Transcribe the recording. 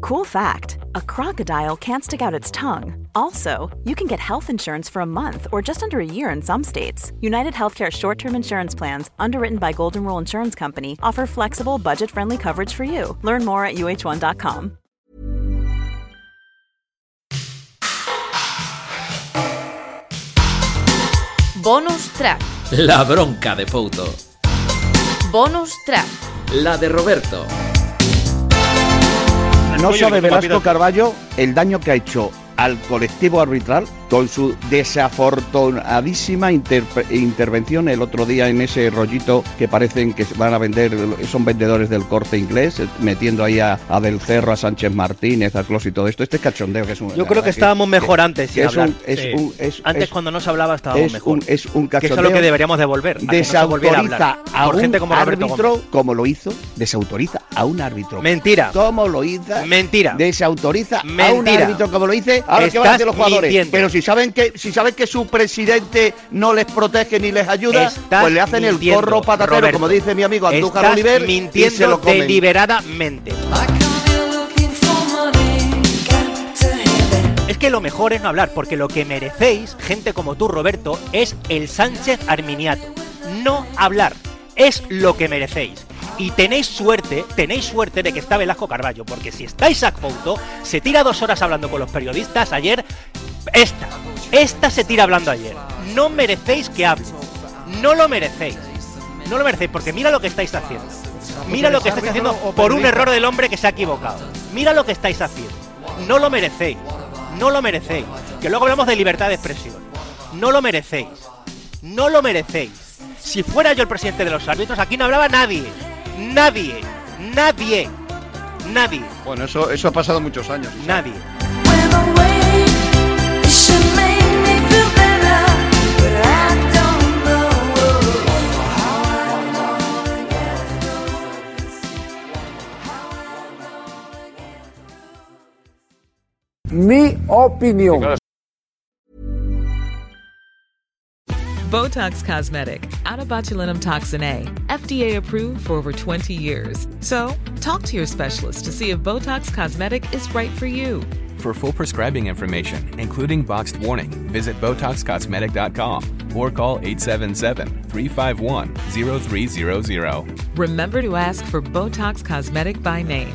Cool fact a crocodile can't stick out its tongue. Also, you can get health insurance for a month or just under a year in some states. United Healthcare short term insurance plans, underwritten by Golden Rule Insurance Company, offer flexible, budget friendly coverage for you. Learn more at uh1.com. Bonus track. La bronca de Fouto. Bonus track. La de Roberto. No sabe Velasco Carballo el daño que ha hecho al colectivo arbitral con su desafortunadísima intervención el otro día en ese rollito que parecen que van a vender, son vendedores del corte inglés, metiendo ahí a, a Del Cerro, a Sánchez Martínez, a Clos y todo esto. Este cachondeo que es un. Yo creo que estábamos mejor antes, que es un- es Sí. un- es- Antes es- cuando no se hablaba estábamos es mejor. un, es un que eso es cachondeo. lo que deberíamos devolver. a que no se volviera a desautoriza a, un gente como árbitro, Gómez. como lo hizo, desautoriza a un árbitro. Mentira. ¿Cómo lo hizo? Mentira. Desautoriza a un árbitro como lo dice. Ahora qué van a Estás hacer los jugadores. mintiendo. Pero si saben que si saben que su presidente no les protege ni les ayuda, Estás pues le hacen el corro patatero, Roberto. como dice mi amigo Andújar Oliver, y se mintiendo lo comen. deliberadamente. Es que lo mejor es no hablar, porque lo que merecéis, gente como tú, Roberto, es el Sánchez Arminiato. No hablar. Es lo que merecéis. Y tenéis suerte, tenéis suerte de que está Velasco Carballo, porque si está Isaac Fouto, se tira dos horas hablando con los periodistas ayer. Esta, esta se tira hablando ayer. No merecéis que hable. No lo merecéis. No lo merecéis, porque mira lo que estáis haciendo. Mira lo que estáis haciendo por un error del hombre que se ha equivocado. Mira lo que estáis haciendo. No lo merecéis. No lo merecéis. Que luego hablamos de libertad de expresión. No lo merecéis. No lo merecéis. Si fuera yo el presidente de los árbitros, aquí no hablaba nadie. Nadie. Nadie. Nadie. Bueno, eso, eso ha pasado muchos años. Nadie. Mi opinión. Botox Cosmetic, out of botulinum toxin A, FDA approved for over 20 years. So, talk to your specialist to see if Botox Cosmetic is right for you. For full prescribing information, including boxed warning, visit BotoxCosmetic.com or call 877-351-0300. Remember to ask for Botox Cosmetic by name.